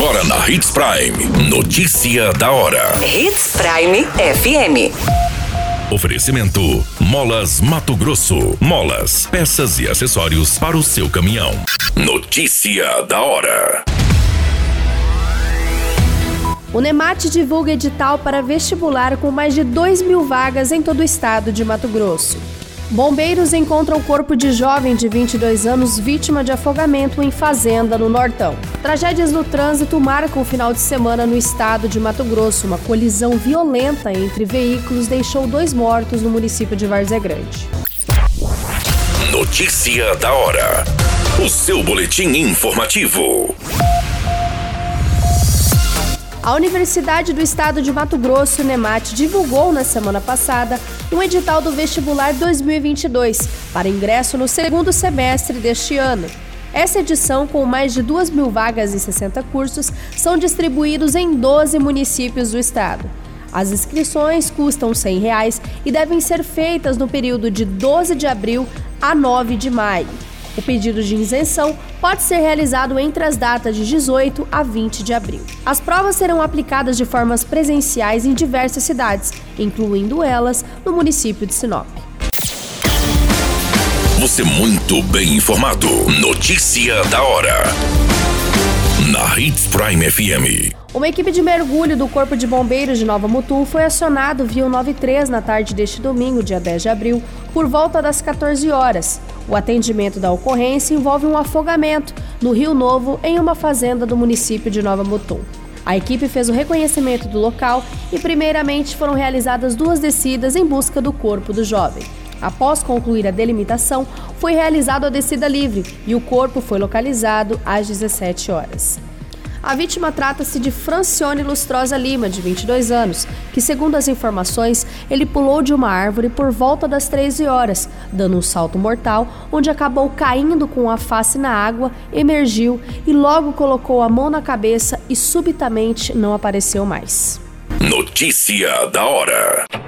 Agora na Hits Prime. Notícia da hora. Hits Prime FM. Oferecimento: Molas Mato Grosso. Molas, peças e acessórios para o seu caminhão. Notícia da hora. O Nemate divulga edital para vestibular com mais de 2 mil vagas em todo o estado de Mato Grosso. Bombeiros encontram o corpo de jovem de 22 anos vítima de afogamento em fazenda no Nortão. Tragédias no trânsito marcam o final de semana no estado de Mato Grosso. Uma colisão violenta entre veículos deixou dois mortos no município de Várzea Grande. Notícia da hora. O seu boletim informativo. A Universidade do Estado de Mato Grosso, NEMAT, divulgou na semana passada um edital do vestibular 2022 para ingresso no segundo semestre deste ano. Essa edição, com mais de 2 mil vagas e 60 cursos, são distribuídos em 12 municípios do estado. As inscrições custam 100 reais e devem ser feitas no período de 12 de abril a 9 de maio. O pedido de isenção pode ser realizado entre as datas de 18 a 20 de abril. As provas serão aplicadas de formas presenciais em diversas cidades, incluindo elas no município de Sinop. Você muito bem informado. Notícia da hora. Na Hits Prime FM. Uma equipe de mergulho do Corpo de Bombeiros de Nova Mutum foi acionado via 93 na tarde deste domingo, dia 10 de abril, por volta das 14 horas. O atendimento da ocorrência envolve um afogamento no Rio Novo, em uma fazenda do município de Nova Mutum. A equipe fez o reconhecimento do local e, primeiramente, foram realizadas duas descidas em busca do corpo do jovem. Após concluir a delimitação, foi realizada a descida livre e o corpo foi localizado às 17 horas. A vítima trata-se de Francione Lustrosa Lima, de 22 anos, que, segundo as informações, ele pulou de uma árvore por volta das 13 horas, dando um salto mortal, onde acabou caindo com a face na água, emergiu e logo colocou a mão na cabeça e subitamente não apareceu mais. Notícia da hora.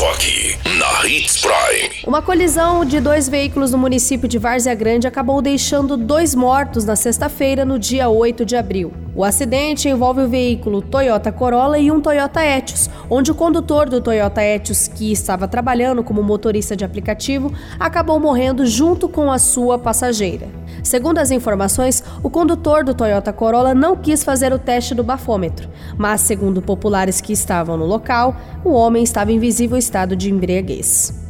Só aqui, na Hits Prime. Uma colisão de dois veículos no município de Várzea Grande acabou deixando dois mortos na sexta-feira, no dia 8 de abril. O acidente envolve o veículo Toyota Corolla e um Toyota Etios, onde o condutor do Toyota Etios, que estava trabalhando como motorista de aplicativo, acabou morrendo junto com a sua passageira. Segundo as informações, o condutor do Toyota Corolla não quis fazer o teste do bafômetro, mas, segundo populares que estavam no local, o homem estava em visível estado de embriaguez.